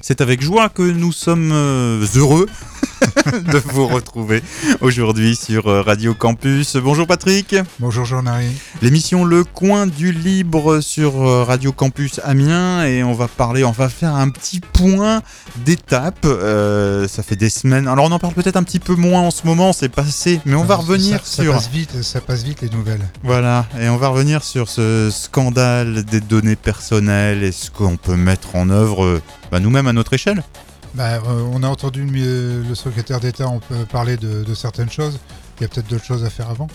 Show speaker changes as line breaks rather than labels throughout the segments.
C'est avec joie que nous sommes euh, heureux de vous retrouver aujourd'hui sur euh, Radio Campus. Bonjour Patrick.
Bonjour Jean-Marie.
L'émission Le Coin du Libre sur euh, Radio Campus Amiens et on va parler, on va faire un petit point d'étape. Euh, ça fait des semaines. Alors on en parle peut-être un petit peu moins en ce moment, c'est passé, mais on va revenir
ça,
sur.
Ça passe vite, ça passe vite les nouvelles.
Voilà, et on va revenir sur ce scandale des données personnelles et ce qu'on peut mettre en œuvre bah, nous-mêmes à notre échelle.
Bah, euh, on a entendu le, secrétaire d'État on peut parler de, de certaines choses. Il y a peut-être d'autres choses à faire avant.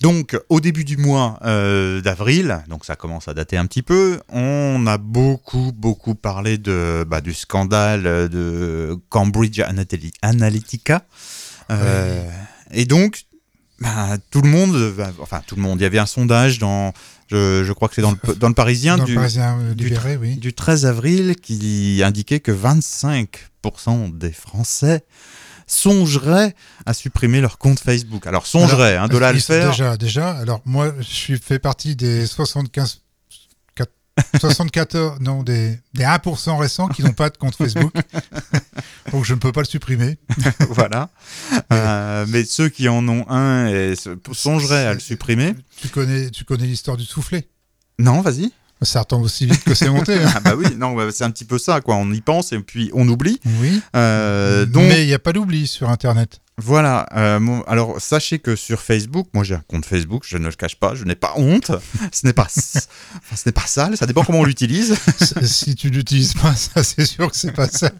Donc, au début du mois euh, d'avril, donc ça commence à dater un petit peu, on a beaucoup, beaucoup parlé de, bah, du scandale de Cambridge Analytica. Euh, Et donc, bah, tout le monde, enfin tout le monde, il y avait un sondage dans, je, je crois que c'est dans le, dans le Parisien,
Dans
du,
le Parisien euh,
du-
libéré, oui.
du 13 avril qui indiquait que 25% des Français songeraient à supprimer leur compte Facebook. Alors songeraient, hein, de là à le faire.
Déjà, déjà? Alors moi, je fait partie des 75, 4 74, non, des, des 1% récents qui n'ont pas de compte Facebook. Donc je ne peux pas le supprimer.
voilà. Euh, mais ceux qui en ont un et songeraient à le supprimer.
Tu connais, tu connais l'histoire du soufflet?
Non, vas-y.
Ça retombe aussi vite que c'est monté. hein.
Ah bah oui, non, bah, c'est un petit peu ça, quoi. On y pense et puis on oublie.
Oui.
Euh, donc
Mais il n'y a pas d'oubli sur Internet.
voilà. euh, alors sachez que sur Facebook, moi j'ai un compte Facebook, je ne le cache pas, je n'ai pas honte. Ce n'est pas, enfin, ce n'est pas sale. Ça dépend comment on l'utilise.
si tu l'utilises pas, ça c'est sûr que c'est pas ça.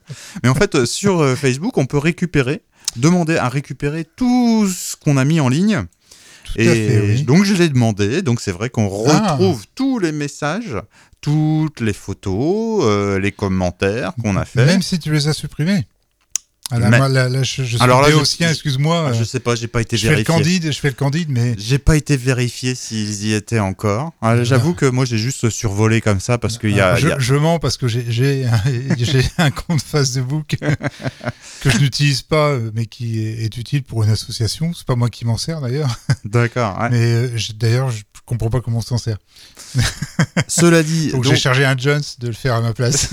Mais en fait, euh, sur Facebook, on peut récupérer, demander à récupérer tout ce qu'on a mis en ligne.
Tout à
Et
fait, oui.
donc je l'ai demandé, donc c'est vrai qu'on
Ah.
retrouve tous les messages, toutes les photos, euh, les commentaires qu'on a fait.
Même si tu les as supprimés. Alors,
Mais-
là, là, je, je suis
Alors là, je-
excuse-moi.
Ah, je sais pas, j'ai pas été
je fais le
vérifié.
candide, je fais le candide, mais
J'ai pas été vérifié s'ils y étaient encore. Ah, J'avoue que moi j'ai juste survolé comme ça parce qu'il y a,
Alors, je,
il y a-
je mens parce que j'ai- un, compte Facebook que je n'utilise pas, euh, mais qui est, est utile pour une association. C'est pas moi qui m'en sers d'ailleurs.
D'accord. ouais.
Mais euh, je- d'ailleurs, je comprends pas comment on s'en sert.
Cela dit,
Donc,
donc,
j'ai chargé un Jones de le faire à ma place.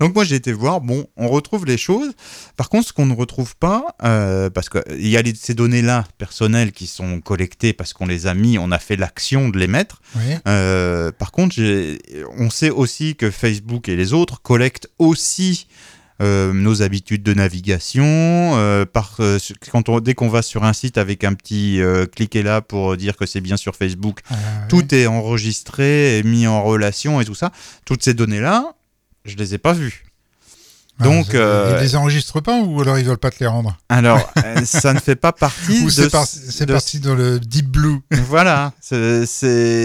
Donc moi j'ai été voir, bon, on retrouve les choses. Par contre, ce qu'on ne retrouve pas, euh, parce qu'il y a les- ces données-là personnelles qui sont collectées parce qu'on les a mis, on a fait l'action de les mettre.
oui.
Euh, par contre, on sait aussi que Facebook et les autres collectent aussi euh, nos habitudes de navigation. euh, par, euh, quand on, dès qu'on va sur un site avec un petit cliquez là pour dire que c'est bien sur Facebook,
Euh,
tout est enregistré et mis en relation et tout ça. Toutes ces données-là, je les ai pas vues. Donc,
Ah,
euh,
Ils les enregistrent pas ou alors ils veulent pas te les rendre
Alors, euh, ça ne fait pas partie
Ou
de...
c'est par-
de-
parti dans le Deep Blue
Voilà, c'est,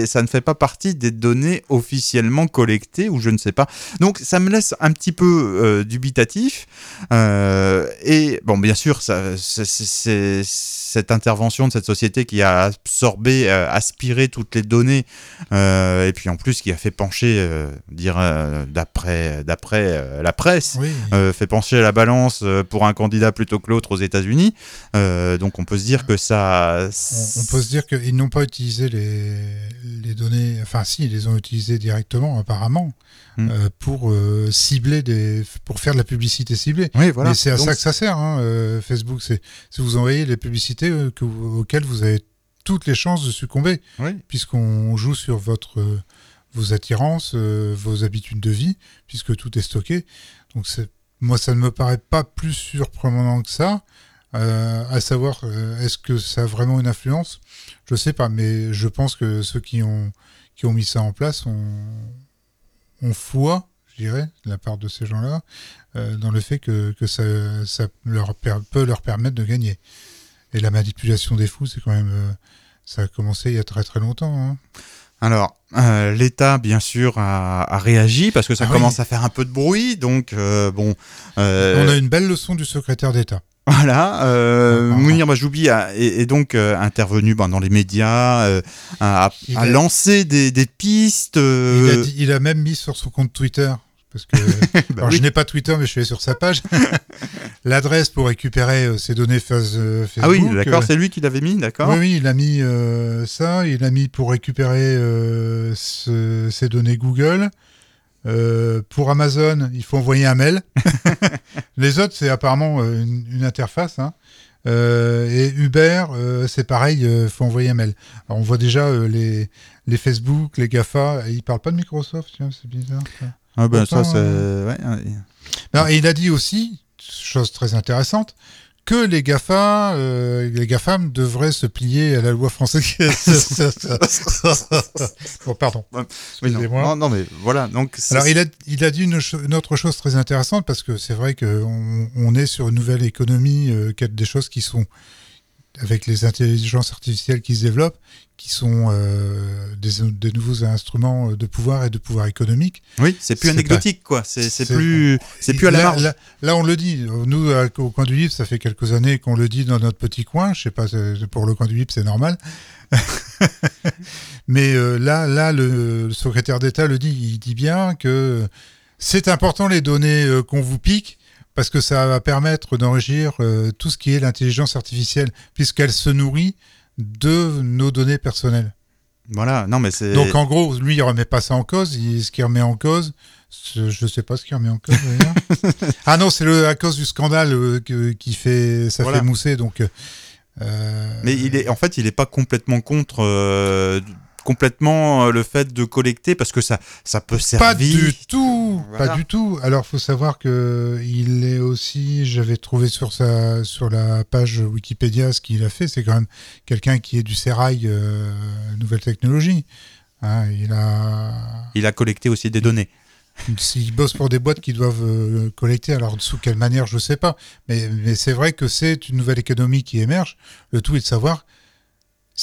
ça ne fait pas partie des données officiellement collectées ou je ne sais pas. Donc ça me laisse un petit peu euh, dubitatif. Euh, et bon, bien sûr, ça, c'est, cette intervention de cette société qui a absorbé, euh, aspiré toutes les données, euh, et puis en plus qui a fait pencher, euh, dire d'après, d'après la presse.
Oui.
Euh, fait pencher la balance euh, pour un candidat plutôt que l'autre aux États-Unis. Euh, donc on peut se dire que ça.
On, on peut se dire qu'ils n'ont pas utilisé les, les données, enfin si, ils les ont utilisées directement apparemment,
Hmm.
euh, pour cibler des, pour faire de la publicité ciblée.
Oui, voilà.
Mais c'est à
Donc,
ça que ça sert, hein, Facebook. C'est si vous envoyez les publicités que auxquelles vous avez toutes les chances de succomber,
Oui.
puisqu'on joue sur votre vos attirances, euh, vos habitudes de vie, puisque tout est stocké. Donc c'est moi, ça ne me paraît pas plus surprenant que ça. Euh, à savoir, euh, est-ce que ça a vraiment une influence? Je sais pas, mais je pense que ceux qui ont qui ont mis ça en place ont, ont foi, je dirais, de la part de ces gens-là, euh, dans le fait que, que ça, ça leur peut leur permettre de gagner. Et la manipulation des fous, c'est quand même, euh, ça a commencé il y a très très longtemps. hein.
Alors, euh, l'État, bien sûr, a, a réagi parce que ça
Ah oui.
commence à faire un peu de bruit. Donc, euh, bon. euh,
On a une belle leçon du secrétaire d'État.
Voilà, euh,
Ah,
Mounir Majoubi a, est, est donc euh, intervenu ben, dans les médias, euh, a,
Il
a
a-
lancé des, des pistes.
Il, a dit- il a même mis sur son compte Twitter parce que
Bah
alors,
oui.
je n'ai pas Twitter, mais je suis allé sur sa page. L'adresse pour récupérer euh, ces données phase, euh, Facebook.
Ah oui, d'accord,
euh,
c'est lui qui l'avait mis, d'accord
Oui, oui, il a mis ça. Il a mis pour récupérer ce- ces données Google. Euh, pour Amazon, il faut envoyer un mail. Les autres, c'est apparemment une, une interface. hein. Euh, et Uber, euh, c'est pareil, il faut envoyer un mail. Alors, on voit déjà les, les Facebook, les GAFA. Ils parlent pas de Microsoft, c'est bizarre. ça.
Ah ben ça,
euh,
ouais, ouais.
Non, et il a dit aussi, chose très intéressante, que les GAFA, euh, les GAFAM devraient se plier à la loi française. bon, pardon.
Oui, non. Non, non, mais voilà, donc...
Alors, il a, il a dit une, autre chose très intéressante parce que c'est vrai qu'on on est sur une nouvelle économie, euh, qui a des choses qui sont, avec les intelligences artificielles qui se développent, qui sont euh, des, des nouveaux instruments de pouvoir et de pouvoir économique.
Oui, c'est plus anecdotique, quoi. C'est plus... C'est plus à la
là,
marge.
Là, là, on le dit. Nous, au coin du livre, ça fait quelques années qu'on le dit dans notre petit coin. Je sais pas, pour le coin du livre, c'est normal. Mais euh, là, là, le, le secrétaire d'État le dit. Il dit bien que c'est important les données euh, qu'on vous pique parce que ça va permettre d'enrichir euh, tout ce qui est l'intelligence artificielle, puisqu'elle se nourrit de nos données personnelles.
Voilà, non, mais c'est...
Donc en gros, lui, il remet pas ça en cause. Il- ce qu'il remet en cause, je sais pas ce qu'il remet en cause d'ailleurs. ah non, c'est à cause du scandale euh, que- qui fait ça
Voilà.
fait mousser. Donc, euh,
Mais il est, en fait, il n'est pas complètement contre euh, complètement euh, le fait de collecter parce que ça, ça peut servir.
pas du tout,
Voilà.
pas du tout. Alors faut savoir que il est aussi, j'avais trouvé sur sa sur la page Wikipédia ce qu'il a fait, c'est quand même quelqu'un qui est du sérail euh, nouvelle technologie. Hein, il a
Il a collecté aussi des données.
S'ils bossent pour des boîtes qui doivent euh, collecter, alors sous quelle manière, je ne sais pas. Mais, mais c'est vrai que c'est une nouvelle économie qui émerge. Le tout est de savoir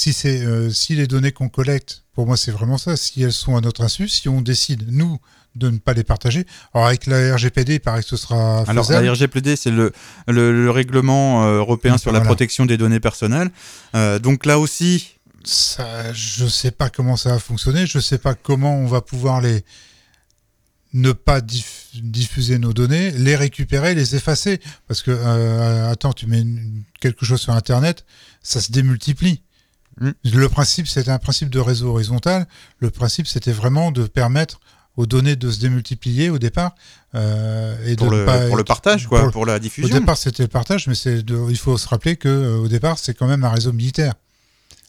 si, c'est, euh, si les données qu'on collecte, pour moi c'est vraiment ça, si elles sont à notre insu, si on décide, nous, de ne pas les partager. Alors avec la RGPD, il paraît que ce sera
Alors, la RGPD, c'est le, le, le règlement euh, européen sur la protection des données personnelles. Euh, donc là aussi,
Ça, je ne sais pas comment ça va fonctionner, je ne sais pas comment on va pouvoir les ne pas diff- diffuser nos données, les récupérer, les effacer. Parce que, euh, attends, tu mets quelque chose sur Internet, ça se démultiplie.
Mm.
Le principe, c'était un principe de réseau horizontal. Le principe, c'était vraiment de permettre aux données de se démultiplier au départ. euh, et
pour
de
le,
pas
pour le partage, quoi,
pour-
pour, la
Au
diffusion.
départ, c'était le partage, mais c'est de- il faut se rappeler que euh, au départ, c'est quand même un réseau militaire.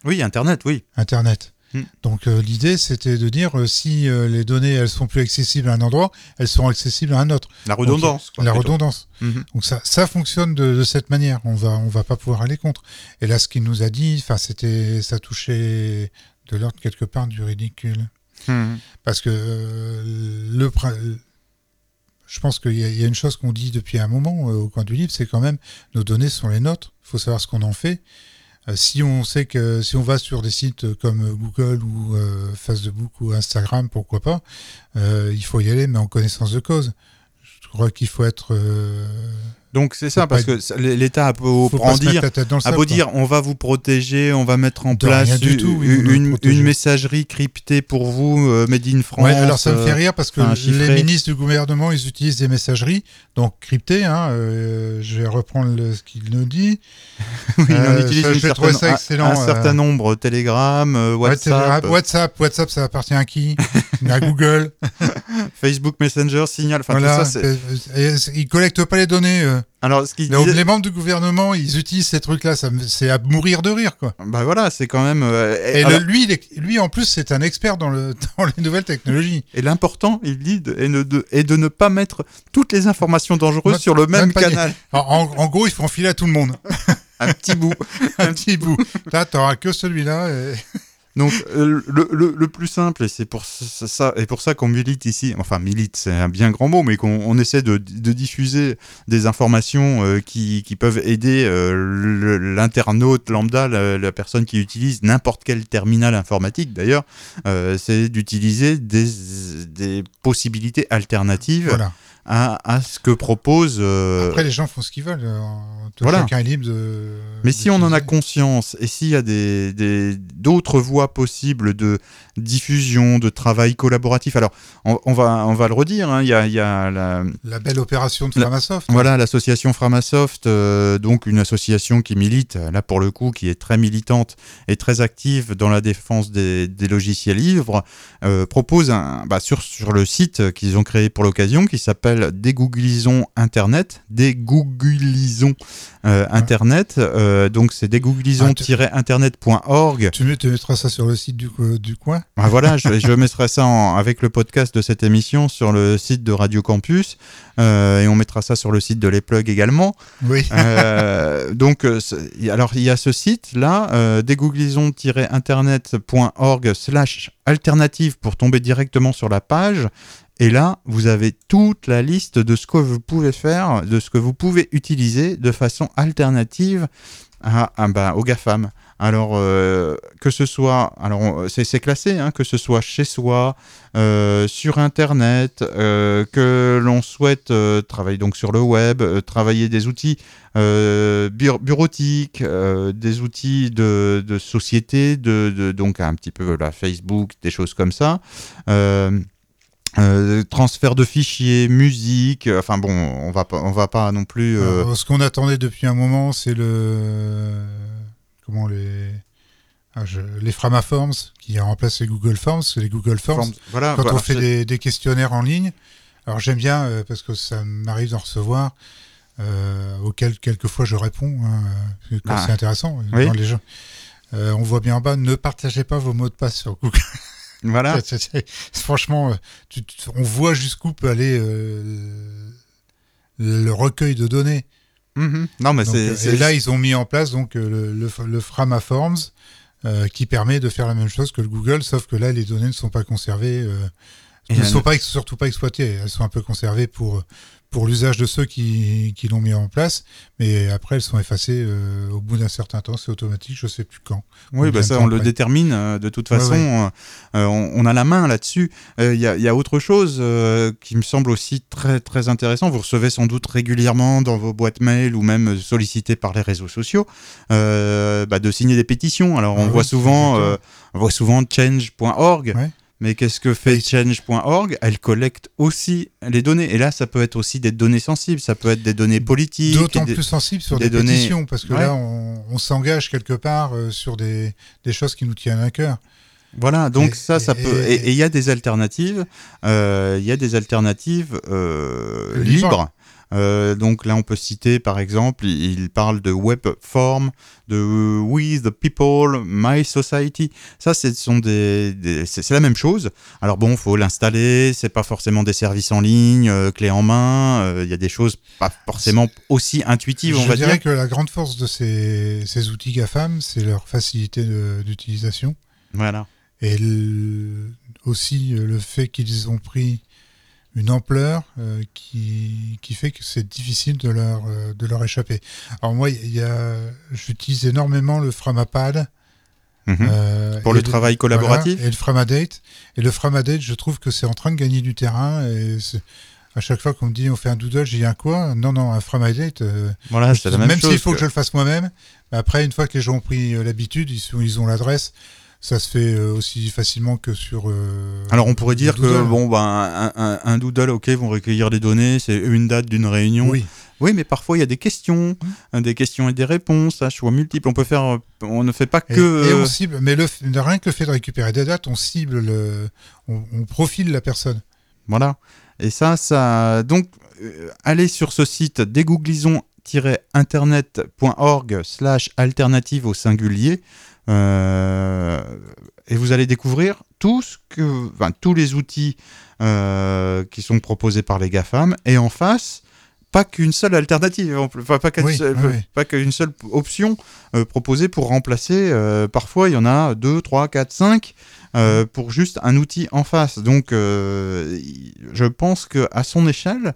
Oui, Internet, oui.
Internet.
Hmm.
Donc euh, l'idée c'était de dire euh, si euh, les données elles sont plus accessibles à un endroit, elles seront accessibles à un autre.
La redondance. quoi,
la redondance.
Mhm.
Donc ça, ça fonctionne de, de cette manière. On va on va pas pouvoir aller contre. Et là ce qu'il nous a dit, enfin c'était ça touchait de l'ordre quelque part du ridicule
Mhm.
parce que le je pense qu'il y, y a une chose qu'on dit depuis un moment au coin du livre, c'est quand même nos données sont les nôtres. Il faut savoir ce qu'on en fait. Euh, si on sait que si on va sur des sites comme Google ou euh, Facebook ou Instagram, pourquoi pas, euh, il faut y aller, mais en connaissance de cause. Je crois qu'il faut être. Euh,
Donc c'est ça, parce que l'État a beau dire, a beau dire, on va vous protéger, on va mettre en place
du
une,
tout,
messagerie cryptée pour vous, euh, Made in France.
Ouais, alors ça me fait
euh,
rire parce que les ministres du gouvernement, ils utilisent des messageries, donc cryptées. Hein, euh, je vais reprendre le- ce qu'il nous dit.
oui, on
Euh,
utilise
ça,
certaine-
ça
un-
excellent,
un,
euh.
certain nombre, Telegram, euh,
Ouais,
WhatsApp,
Telegram, WhatsApp, WhatsApp, ça appartient à qui? À Google.
Facebook Messenger, Signal, enfin
voilà.
tout ça. c'est-
et ils collectent pas les données. euh.
Alors ce qu'il
Les,
disait,
les membres du gouvernement, ils utilisent ces trucs-là. ça C'est à mourir de rire, quoi.
bah voilà, c'est quand même. euh,
Et
alors-
le- lui, est- lui, en plus, c'est un expert dans, le, dans les nouvelles technologies.
Et l'important, il dit, de- est, ne- de, ne pas mettre toutes les informations dangereuses sur le même
même
canal.
En, en- en gros, il faut enfiler à tout le monde.
Un petit bout.
un petit bout. Là, t'auras que celui-là. et-
Donc euh, le, plus simple, et c'est pour ça, et pour ça qu'on milite ici, enfin milite, c'est un bien grand mot, mais qu'on on essaie de, diffuser des informations euh, qui, peuvent aider euh, l'internaute lambda, la, personne qui utilise n'importe quel terminal informatique d'ailleurs, c'est d'utiliser des, des possibilités alternatives
Voilà.
À, à ce que propose. euh,
Après, les gens font ce qu'ils veulent. euh,
Voilà.
Chacun est libre de.
Mais si on en a conscience et s'il y a des d'autres voies possibles de diffusion, de travail collaboratif, alors on, on va on va le redire, hein, il y a, il y a la,
La belle opération de
La-
Framasoft.
Voilà, l'association Framasoft, euh, donc une association qui milite, là pour le coup, qui est très militante et très active dans la défense des, des logiciels libres, euh, propose un, bah, sur, sur le site qu'ils ont créé pour l'occasion, qui s'appelle Dégooglisons Internet, Dégooglisons euh, Internet, euh, donc c'est dégooglisons-internet.org.
Tu, mets- tu mettras ça sur le site du, du coin.
Ah, voilà, je, je mettrai ça en- avec le podcast de cette émission sur le site de Radio Campus euh, et on mettra ça sur le site de Les Plugs également.
Oui.
Donc, alors il y a ce site là, euh, dégooglisons-internet.org slash alternative pour tomber directement sur la page. Et là, vous avez toute la liste de ce que vous pouvez faire, de ce que vous pouvez utiliser de façon alternative à, bah, GAFAM. Alors, euh, que ce soit, alors c'est classé, hein, que ce soit chez soi, euh, sur Internet, euh, que l'on souhaite travailler donc sur le web, travailler des outils bu- bureautiques, des outils de, société, de, de- donc un petit peu la Facebook, des choses comme ça. Euh, transfert de fichiers, musique, euh, enfin bon, on va pas, on va pas non plus. euh,
Alors, ce qu'on attendait depuis un moment, c'est le. Comment les. Ah, je- Les Framaforms qui remplacent les Google Forms. que Les Google Forms,
voilà,
quand
voilà,
on fait
c'est-
des, des questionnaires en ligne, alors j'aime bien euh, parce que ça m'arrive d'en recevoir, auxquels quelquefois je réponds, hein,
Ah.
c'est intéressant.
Oui.
dans les gens. On voit bien en bas, ne partagez pas vos mots de passe sur Google.
Voilà.
Franchement, euh, tu- tu- on voit jusqu'où peut aller euh, le recueil de données.
Mhm. Non, mais c'est
euh, et là, ils ont mis en place donc le, le, euh, qui permet de faire la même chose que le Google, sauf que là, les données ne sont pas conservées, euh, ne sont pas surtout pas exploitées. Elles sont un peu conservées pour pour l'usage de ceux qui, qui l'ont mis en place, mais après elles sont effacées euh, au bout d'un certain temps. C'est automatique, je sais plus quand.
Oui, bah ça, on le détermine euh, de toute façon.
ouais.
euh, euh, on, on a la main là-dessus. Il y, a, il y a autre chose qui me semble aussi très très intéressant. Vous recevez sans doute régulièrement dans vos boîtes mail ou même sollicité par les réseaux sociaux bah, de signer des pétitions. Alors on
Ah
voit souvent, on voit souvent change.org. Mais qu'est-ce que fait change.org Elle collecte aussi les données. Et là, ça peut être aussi des données sensibles. Ça peut être des données politiques.
D'autant
des-
plus sensible sur
des
des,
données-
pétitions, parce que
Ouais.
là, on, on s'engage quelque part euh, sur des, des choses qui nous tiennent à cœur.
Voilà, donc
Et-
ça, ça
et-
peut. Et et il y a des alternatives. euh, Il y a des alternatives euh,
Libres.
Euh, donc là, on peut citer par exemple, il parle de web form, de We the People, My Society. Ça, ce sont des, des- c'est c'est la même chose. Alors bon, faut l'installer. C'est pas forcément des services en ligne, euh, clé en main. euh, Il y a des choses pas forcément aussi intuitives, on
Je
va
dirais
dire.
que la grande force de ces, ces outils GAFAM, c'est leur facilité d'utilisation.
Voilà.
Et le- aussi euh, le fait qu'ils ont pris une ampleur euh, qui, qui fait que c'est difficile de leur, euh, de leur échapper. Alors moi, il y a, j'utilise énormément le Framapad.
Mhm.
euh,
Pour le travail collaboratif
voilà, et le Framadate. Et le Framadate, je trouve que c'est en train de gagner du terrain. Et à chaque fois qu'on me dit on fait un doodle, j'ai un quoi? Non, non, un Framadate.
Voilà, c'est la même, chose.
s'il faut que...
que-
je le fasse moi-même, après, une fois que les gens ont pris l'habitude, ils, ils ont l'adresse, ça se fait euh, aussi facilement que sur. euh,
Alors on pourrait dire que bon ben un, un- un doodle ok vont recueillir les données c'est une date d'une réunion
Oui,
Oui, mais parfois il y a des questions euh, des questions et des réponses à choix multiples on peut faire on ne fait pas que
et on cible, mais le, rien que le fait de récupérer des dates, on cible le. On, on profile la personne.
voilà et ça ça donc euh, allez sur ce site dégooglisons-internet.org slash alternative au singulier euh, et vous allez découvrir tout ce que, enfin, tous les outils euh, qui sont proposés par les GAFAM et en face, pas qu'une seule alternative, pas qu'une
Oui,
seule,
oui,
option euh, proposée pour remplacer. euh, parfois, il y en a 2, 3, 4, 5 euh, pour juste un outil en face. Donc, euh, je pense qu'à son échelle,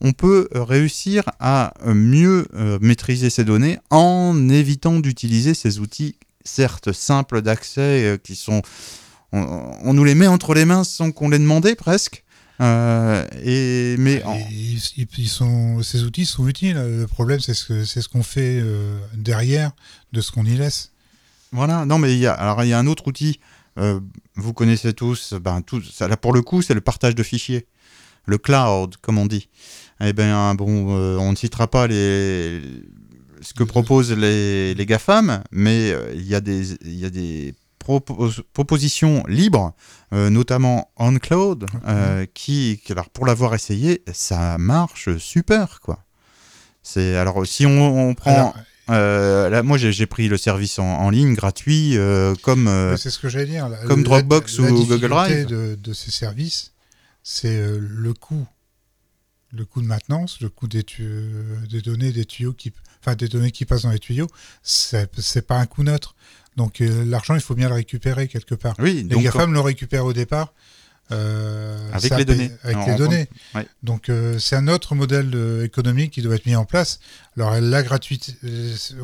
on peut réussir à mieux maîtriser ces données en évitant d'utiliser ces outils, certes simples d'accès, euh, qui sont. On, on nous les met entre les mains sans qu'on les demandait presque. Euh, et mais en-
Et ils, ils- ils sont, ces outils sont utiles. Le problème, c'est ce c'est ce qu'on fait euh, derrière de ce qu'on y laisse.
Voilà, non mais il y a, alors il y a un autre outil, euh, vous connaissez tous, ben, tout, ça, là pour le coup c'est le partage de fichiers, le cloud comme on dit. Eh bien bon, on ne citera pas les, ce que proposent les, les GAFAM, mais euh, il y a des, il y a des propos- propositions libres, euh, notamment OnCloud, euh, qui, qui, alors pour l'avoir essayé, ça marche super quoi. C'est alors si on, on prend
Alors,
euh, là, moi, j'ai pris le service en, en ligne gratuit, euh, comme euh,
c'est ce que j'allais dire. La-
comme
la-
Dropbox
la
ou
difficulté
Google Drive.
De, de ces services, c'est euh, le coût, le coût de maintenance, le coût des, des données, des tuyaux qui, enfin des données qui passent dans les tuyaux. C'est pas un coût neutre. Donc euh, l'argent, il faut bien le récupérer quelque part.
oui,
Les
donc
GAFAM le récupèrent au départ. euh,
Avec les données.
Avec
Alors,
les
on
données.
compte- ouais.
Donc euh, c'est un autre modèle économique qui doit être mis en place. Alors la gratuité,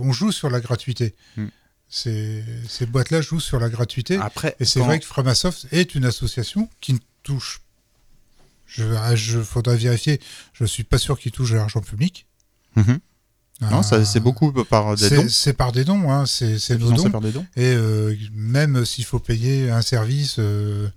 on joue sur la gratuité.
Hmm.
Ces, ces boîtes-là jouent sur la gratuité.
après,
Et c'est
quand-
vrai que Framasoft est une association qui ne touche. Je, je faudra vérifier. Je suis pas sûr qu'il touche l'argent public.
Mhm. Non, ça,
Euh,
c'est beaucoup par des
c'est-
dons.
C'est par des dons. Hein. C'est nos dons.
par des dons.
Et euh, même s'il faut payer un service, euh,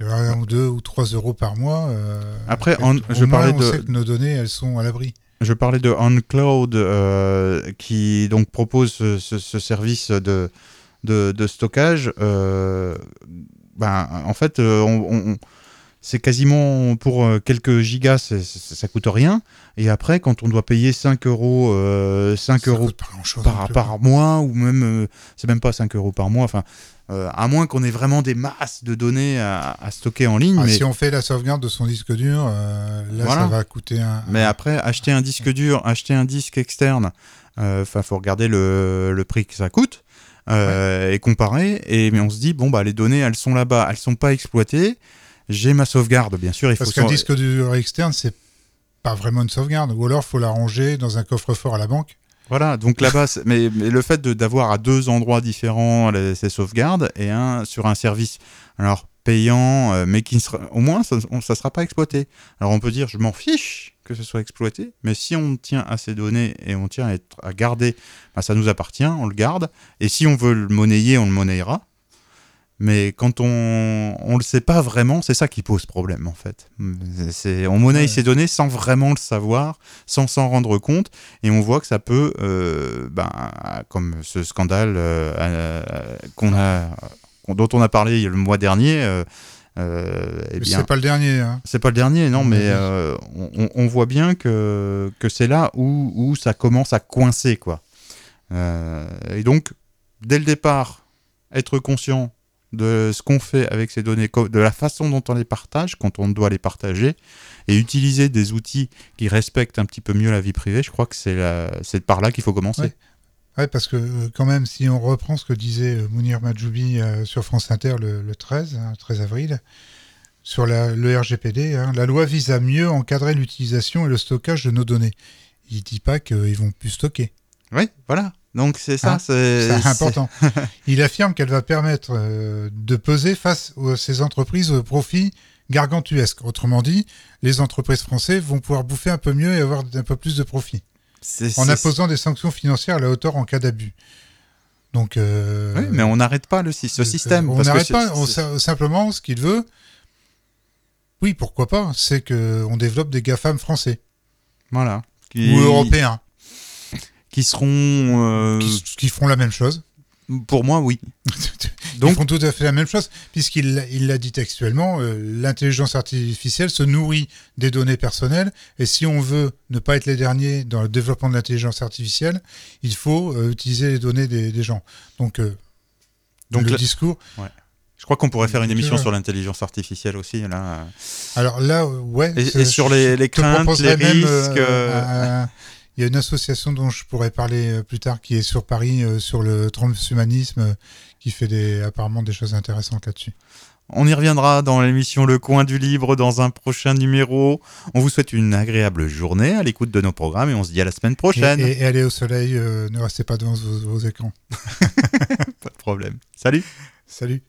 un ou deux ou trois euros par mois. euh,
Après,
au moins,
je parlais
on
de-
sait que nos données, elles sont à l'abri.
Je parlais de OnCloud euh, qui donc propose ce, ce- ce service de, de, de stockage. euh, ben, en fait, euh, on- on- c'est quasiment pour euh, quelques gigas, ça coûte rien. Et après, quand on doit payer 5 euros, euh, 5
Ça
euros par, par mois, ou même, euh, c'est même pas 5 euros par mois, enfin, euh, à moins qu'on ait vraiment des masses de données à, à stocker en ligne.
Ah,
mais,
Si on fait la sauvegarde de son disque dur, euh, là,
Voilà.
ça va coûter un.
mais après, acheter un disque dur, acheter un disque externe, enfin, faut regarder le, le prix que ça coûte. euh, et comparer et mais on se dit bon bah les données elles sont là-bas elles sont pas exploitées j'ai ma sauvegarde bien sûr il faut
Parce qu'un
s'en-
disque dur externe, c'est pas vraiment une sauvegarde. Ou alors, faut la ranger dans un coffre-fort à la banque.
Voilà, donc là-bas, mais, le fait d'avoir à deux endroits différents ces sauvegardes et un sur un service alors payant, euh, mais qui sera, au moins ça ne sera pas exploité. Alors on peut dire, je m'en fiche que ce soit exploité, mais si on tient à ces données et on tient à, être, à garder, bah, ça nous appartient, on le garde. Et si on veut le monnayer, on le monnayera. Mais quand on on le sait pas vraiment, c'est ça qui pose problème en fait. C'est on monnaie
Ouais.
ces données sans vraiment le savoir, sans s'en rendre compte, et on voit que ça peut, euh, ben, comme ce scandale euh, euh, qu'on a, dont on a parlé le mois dernier. euh, euh, eh
c'est pas le dernier. Hein.
c'est pas le dernier, non, mais euh, on, on voit bien que, que c'est là où, où ça commence à coincer, quoi. Euh, et donc, dès le départ, être conscient de ce qu'on fait avec ces données, de la façon dont on les partage, quand on doit les partager, et utiliser des outils qui respectent un petit peu mieux la vie privée, je crois que c'est la- c'est par là qu'il faut commencer.
Ouais. Ouais, parce que euh, quand même, si on reprend ce que disait euh, Mounir Majoubi euh, sur France Inter le, le 13, hein, 13 avril, sur la- le RGPD, hein, la loi vise à mieux encadrer l'utilisation et le stockage de nos données. Il dit pas qu'ils vont plus stocker.
Oui, voilà. Donc c'est ça,
Hein,
c'est
important. Il affirme qu'elle va permettre euh, de peser face à ces entreprises au profit gargantuesque. Autrement dit, les entreprises françaises vont pouvoir bouffer un peu mieux et avoir un peu plus de profit.
c'est-
En imposant des sanctions financières à la hauteur en cas d'abus. Donc, euh,
Oui, mais on n'arrête pas le, ce
euh,
système.
On n'arrête pas. On- simplement, ce qu'il veut, oui, pourquoi pas, c'est que on développe des GAFAM français
Voilà. Qui,
ou européens
Qui seront. euh,
qui, qui feront la même chose.
Pour moi, oui.
Ils font tout à fait la même chose, puisqu'il l'a- il l'a dit textuellement, euh, l'intelligence artificielle se nourrit des données personnelles, et si on veut ne pas être les derniers dans le développement de l'intelligence artificielle, il faut euh, utiliser les données des, des gens. Donc, euh,
Donc
le discours.
Je crois qu'on pourrait faire une émission
euh,
sur l'intelligence artificielle aussi. Là.
Alors là, euh, ouais.
Et- sur les- les craintes, les risques, euh,
un- Il y a une association dont je pourrais parler euh, plus tard qui est sur Paris euh, sur le transhumanisme euh, qui fait des, apparemment des choses intéressantes là-dessus.
On y reviendra dans l'émission Le Coin du Libre dans un prochain numéro. On vous souhaite une agréable journée à l'écoute de nos programmes et on se dit à la semaine
Et,
prochaine.
et- et allez au soleil, euh, ne restez pas devant vos- vos écrans.
Pas de problème. Salut
Salut